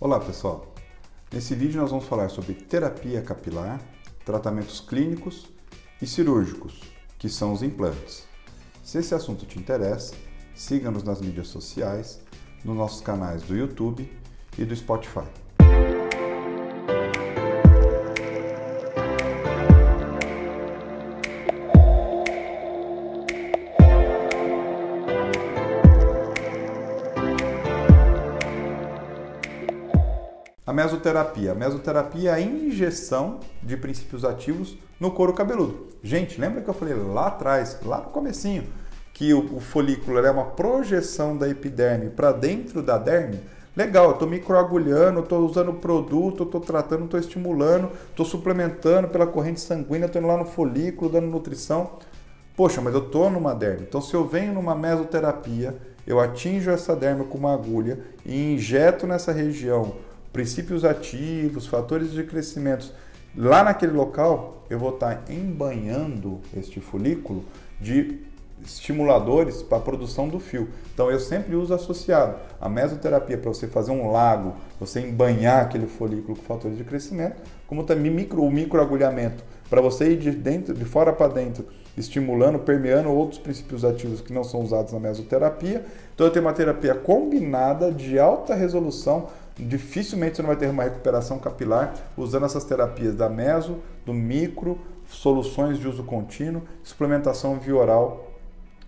Olá pessoal, nesse vídeo nós vamos falar sobre terapia capilar, tratamentos clínicos e cirúrgicos, que são os implantes. Se esse assunto te interessa, siga-nos nas mídias sociais, nos nossos canais do YouTube e do Spotify. A mesoterapia. A mesoterapia é a injeção de princípios ativos no couro cabeludo. Gente, lembra que eu falei lá atrás, lá no comecinho, que o, o folículo é uma projeção da epiderme para dentro da derme? Legal, eu estou microagulhando, estou usando produto, estou tratando, estou estimulando, estou suplementando pela corrente sanguínea, estou indo lá no folículo, dando nutrição. Poxa, mas eu estou numa derme. Então, se eu venho numa mesoterapia, eu atinjo essa derme com uma agulha e injeto nessa região princípios ativos, fatores de crescimento, lá naquele local eu vou estar embanhando este folículo de estimuladores para a produção do fio. Então eu sempre uso associado a mesoterapia para você fazer um lago, você embanhar aquele folículo com fatores de crescimento, como também micro, o microagulhamento para você ir de dentro, de fora para dentro, estimulando, permeando outros princípios ativos que não são usados na mesoterapia. Então eu tenho uma terapia combinada de alta resolução dificilmente você não vai ter uma recuperação capilar usando essas terapias da meso, do micro, soluções de uso contínuo, suplementação via oral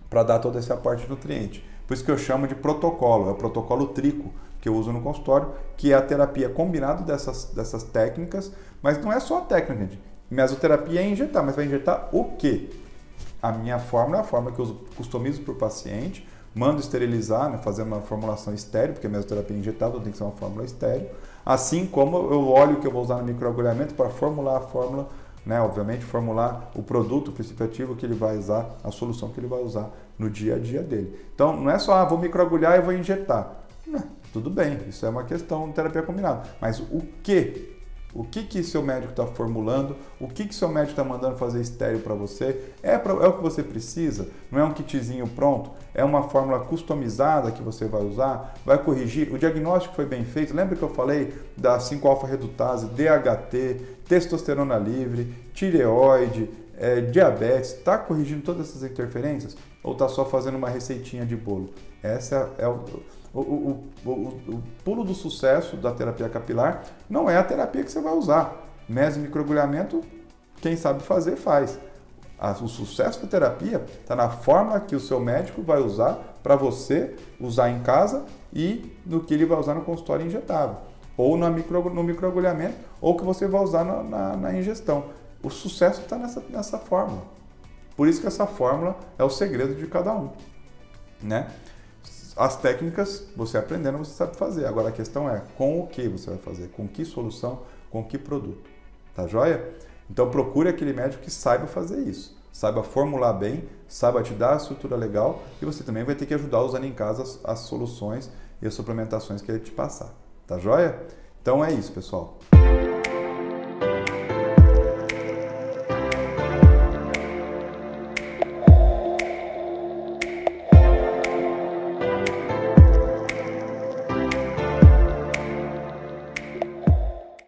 para dar toda essa parte de nutriente. Por isso que eu chamo de protocolo, é o protocolo trico que eu uso no consultório, que é a terapia combinada dessas, dessas técnicas, mas não é só a técnica, gente. Mesoterapia é injetar, mas vai injetar o quê? A minha fórmula é a fórmula que eu customizo para o paciente, mando esterilizar, né, fazer uma formulação estéreo, porque a mesoterapia é injetável tem que ser uma fórmula estéreo. Assim como eu olho que eu vou usar no microagulhamento para formular a fórmula, né, obviamente formular o produto, o princípio ativo que ele vai usar, a solução que ele vai usar no dia a dia dele. Então não é só, ah, vou microagulhar e vou injetar. Não, tudo bem, isso é uma questão de terapia combinada. Mas o que o que que seu médico está formulando, o que que seu médico está mandando fazer estéreo para você, é, pra, é o que você precisa, não é um kitzinho pronto, é uma fórmula customizada que você vai usar, vai corrigir, o diagnóstico foi bem feito, lembra que eu falei da 5-alfa-redutase, DHT, testosterona livre, tireoide, é, diabetes, está corrigindo todas essas interferências ou está só fazendo uma receitinha de bolo? Essa é, o o, o, o, pulo do sucesso da terapia capilar não é a terapia que você vai usar. Meso e microagulhamento, quem sabe fazer, faz. O sucesso da terapia está na forma que o seu médico vai usar para você usar em casa e no que ele vai usar no consultório injetável. Ou no microagulhamento, ou que você vai usar na, na, na ingestão. O sucesso está nessa, nessa fórmula. Por isso que essa fórmula é o segredo de cada um. Né? As técnicas, você aprendendo, você sabe fazer. Agora a questão é com o que você vai fazer, com que solução, com que produto. Tá joia? Então procure aquele médico que saiba fazer isso, saiba formular bem, saiba te dar a estrutura legal e você também vai ter que ajudar usando em casa as, as soluções e as suplementações que ele te passar. Tá joia? Então é isso, pessoal.